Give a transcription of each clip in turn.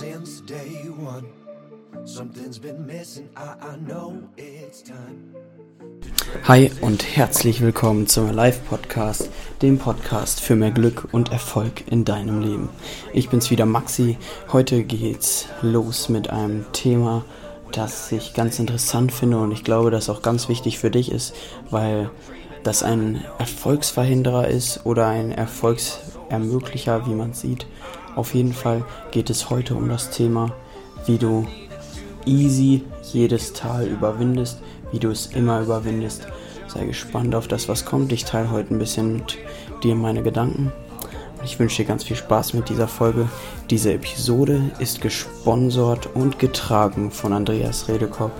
since day one. Something's been missing, I, I know it's time. Hi und herzlich willkommen zum Live Podcast, dem Podcast für mehr Glück und Erfolg in deinem Leben. Ich bin's wieder Maxi. Heute geht's los mit einem Thema, das ich ganz interessant finde und ich glaube, das auch ganz wichtig für dich ist, weil das ein Erfolgsverhinderer ist oder ein Erfolgsermöglicher, wie man sieht. Auf jeden Fall geht es heute um das Thema, wie du easy jedes Tal überwindest, wie du es immer überwindest. Sei gespannt auf das, was kommt. Ich teile heute ein bisschen mit dir meine Gedanken. Ich wünsche dir ganz viel Spaß mit dieser Folge. Diese Episode ist gesponsert und getragen von Andreas Redekopp,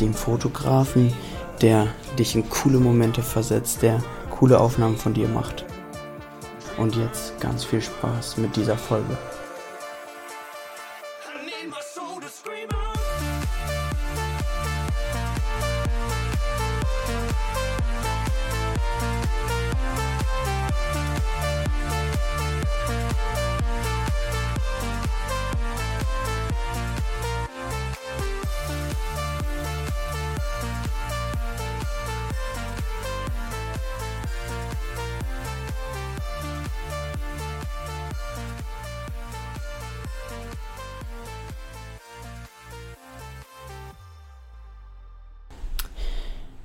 dem Fotografen, der dich in coole Momente versetzt, der coole Aufnahmen von dir macht. Und jetzt ganz viel Spaß mit dieser Folge.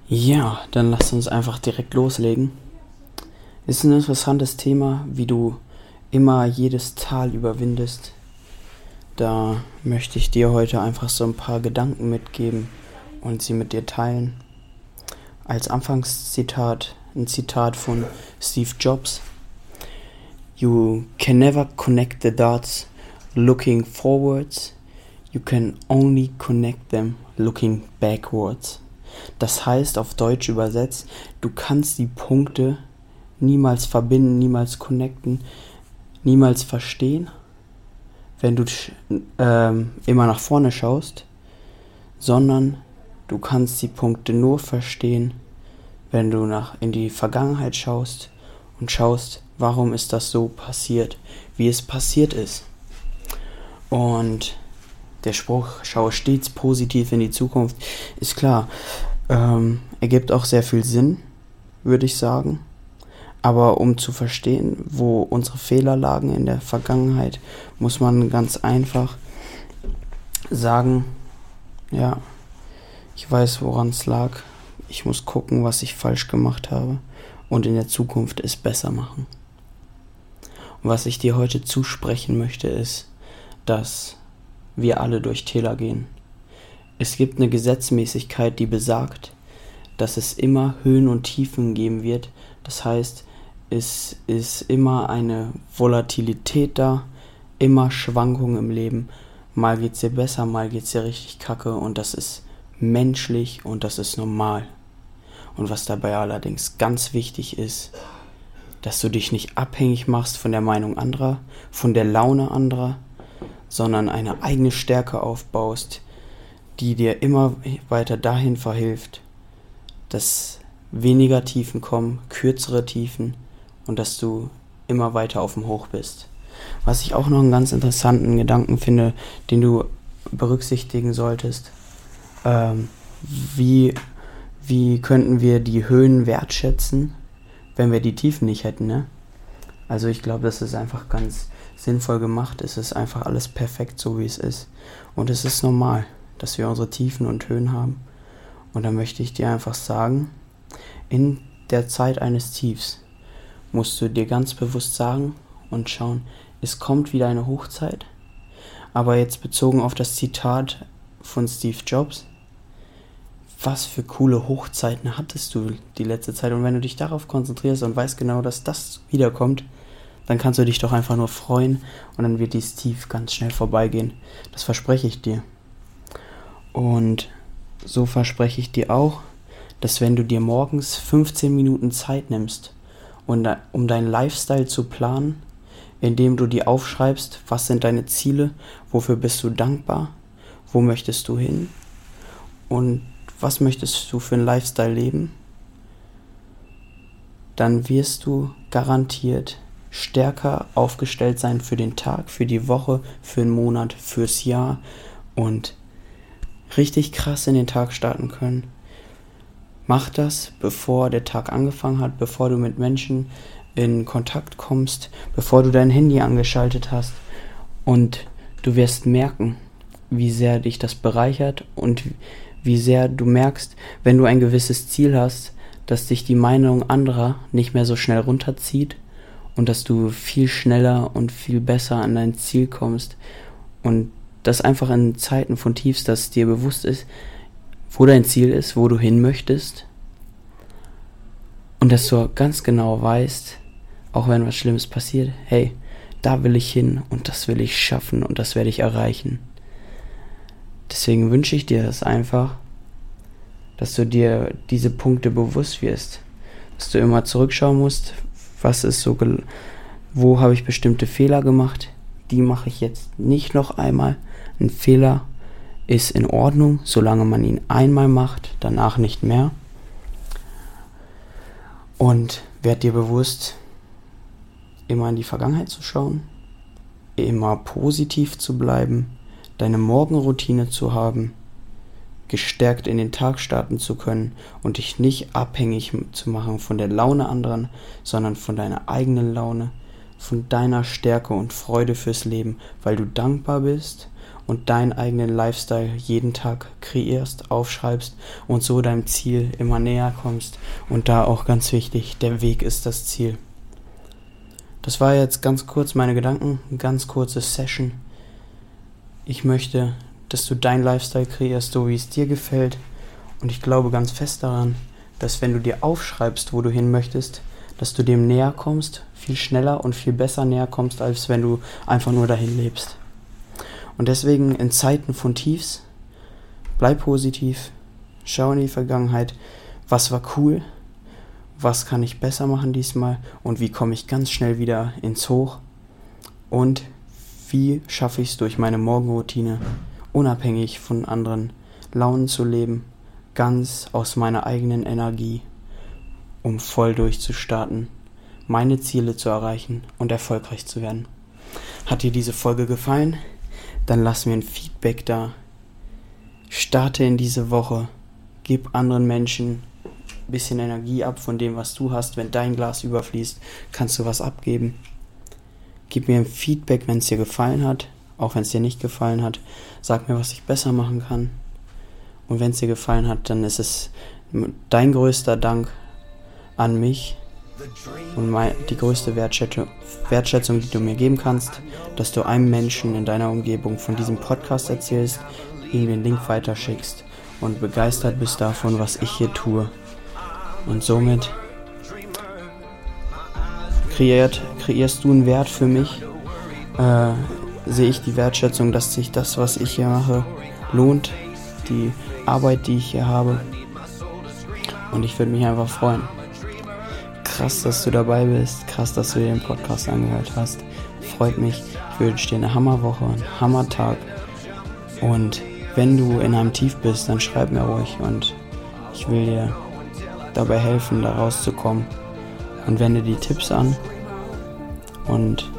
Ja, dann lass uns einfach direkt loslegen. Ist ein interessantes Thema, wie du immer jedes Tal überwindest. Da möchte ich dir heute einfach so ein paar Gedanken mitgeben und sie mit dir teilen. Als Anfangszitat ein Zitat von Steve Jobs. You can never connect the dots looking forwards. You can only connect them looking backwards. Das heißt auf Deutsch übersetzt, du kannst die Punkte niemals verbinden, niemals connecten, niemals verstehen, wenn du ähm, immer nach vorne schaust, sondern du kannst die Punkte nur verstehen, wenn du nach in die Vergangenheit schaust und schaust, warum ist das so passiert, wie es passiert ist. Und der Spruch, schaue stets positiv in die Zukunft, ist klar. Ähm, ergibt auch sehr viel Sinn, würde ich sagen. Aber um zu verstehen, wo unsere Fehler lagen in der Vergangenheit, muss man ganz einfach sagen, ja, ich weiß, woran es lag. Ich muss gucken, was ich falsch gemacht habe und in der Zukunft es besser machen. Und was ich dir heute zusprechen möchte, ist, dass wir alle durch Täler gehen. Es gibt eine Gesetzmäßigkeit, die besagt, dass es immer Höhen und Tiefen geben wird. Das heißt, es ist immer eine Volatilität da, immer Schwankungen im Leben. Mal geht's dir besser, mal geht's dir richtig kacke und das ist menschlich und das ist normal. Und was dabei allerdings ganz wichtig ist, dass du dich nicht abhängig machst von der Meinung anderer, von der Laune anderer, sondern eine eigene Stärke aufbaust, die dir immer weiter dahin verhilft, dass weniger Tiefen kommen, kürzere Tiefen und dass du immer weiter auf dem Hoch bist. Was ich auch noch einen ganz interessanten Gedanken finde, den du berücksichtigen solltest, ähm, wie, wie könnten wir die Höhen wertschätzen, wenn wir die Tiefen nicht hätten, ne? Also ich glaube, das ist einfach ganz sinnvoll gemacht. Es ist einfach alles perfekt so, wie es ist. Und es ist normal, dass wir unsere Tiefen und Höhen haben. Und da möchte ich dir einfach sagen, in der Zeit eines Tiefs musst du dir ganz bewusst sagen und schauen, es kommt wieder eine Hochzeit. Aber jetzt bezogen auf das Zitat von Steve Jobs, was für coole Hochzeiten hattest du die letzte Zeit? Und wenn du dich darauf konzentrierst und weißt genau, dass das wiederkommt, dann kannst du dich doch einfach nur freuen und dann wird dies tief ganz schnell vorbeigehen. Das verspreche ich dir. Und so verspreche ich dir auch, dass wenn du dir morgens 15 Minuten Zeit nimmst, um deinen Lifestyle zu planen, indem du dir aufschreibst, was sind deine Ziele, wofür bist du dankbar, wo möchtest du hin und was möchtest du für einen Lifestyle leben, dann wirst du garantiert stärker aufgestellt sein für den Tag, für die Woche, für den Monat, fürs Jahr und richtig krass in den Tag starten können. Mach das, bevor der Tag angefangen hat, bevor du mit Menschen in Kontakt kommst, bevor du dein Handy angeschaltet hast. Und du wirst merken, wie sehr dich das bereichert und wie sehr du merkst, wenn du ein gewisses Ziel hast, dass dich die Meinung anderer nicht mehr so schnell runterzieht und dass du viel schneller und viel besser an dein Ziel kommst und das einfach in Zeiten von Tiefs, dass dir bewusst ist, wo dein Ziel ist, wo du hin möchtest und dass du ganz genau weißt, auch wenn was Schlimmes passiert, hey, da will ich hin und das will ich schaffen und das werde ich erreichen. Deswegen wünsche ich dir das einfach, dass du dir diese Punkte bewusst wirst, dass du immer zurückschauen musst, was ist so, wo habe ich bestimmte Fehler gemacht, die mache ich jetzt nicht noch einmal. Ein Fehler ist in Ordnung, solange man ihn einmal macht, danach nicht mehr. Und werd dir bewusst, immer in die Vergangenheit zu schauen, immer positiv zu bleiben, deine Morgenroutine zu haben, gestärkt in den Tag starten zu können und dich nicht abhängig zu machen von der Laune anderen, sondern von deiner eigenen Laune, von deiner Stärke und Freude fürs Leben, weil du dankbar bist und deinen eigenen Lifestyle jeden Tag kreierst, aufschreibst und so deinem Ziel immer näher kommst. Und da auch ganz wichtig, der Weg ist das Ziel. Das war jetzt ganz kurz meine Gedanken, eine ganz kurze Session. Ich möchte, dass du dein Lifestyle kreierst, so wie es dir gefällt. Und ich glaube ganz fest daran, dass wenn du dir aufschreibst, wo du hin möchtest, dass du dem näher kommst, viel schneller und viel besser näher kommst, als wenn du einfach nur dahin lebst. Und deswegen in Zeiten von Tiefs, bleib positiv, schau in die Vergangenheit, was war cool, was kann ich besser machen diesmal und wie komme ich ganz schnell wieder ins Hoch und wie schaffe ich es durch meine Morgenroutine, unabhängig von anderen Launen zu leben, ganz aus meiner eigenen Energie, um voll durchzustarten, meine Ziele zu erreichen und erfolgreich zu werden. Hat dir diese Folge gefallen? Dann lass mir ein Feedback da. Starte in diese Woche. Gib anderen Menschen bisschen Energie ab von dem, was du hast. Wenn dein Glas überfließt, kannst du was abgeben. Gib mir ein Feedback, wenn es dir gefallen hat, auch wenn es dir nicht gefallen hat. Sag mir, was ich besser machen kann. Und wenn es dir gefallen hat, dann ist es dein größter Dank an mich und mein, die größte Wertschätzung, die du mir geben kannst, dass du einem Menschen in deiner Umgebung von diesem Podcast erzählst, ihm den Link weiterschickst und begeistert bist davon, was ich hier tue. Und somit kreiert, kreierst du einen Wert für mich. Äh, sehe ich die Wertschätzung, dass sich das, was ich hier mache, lohnt. Die Arbeit, die ich hier habe. Und ich würde mich einfach freuen. Krass, dass du dabei bist. Krass, dass du dir den Podcast angehört hast. Freut mich. Ich wünsche dir eine Hammerwoche, einen Hammertag. Und wenn du in einem Tief bist, dann schreib mir ruhig und ich will dir dabei helfen, da rauszukommen. Und wende die Tipps an. Und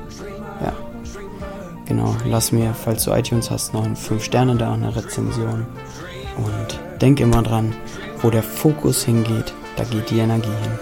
genau, lass mir, falls du iTunes hast, noch ein 5 Sterne da, eine Rezension. Und denk immer dran, wo der Fokus hingeht, da geht die Energie hin.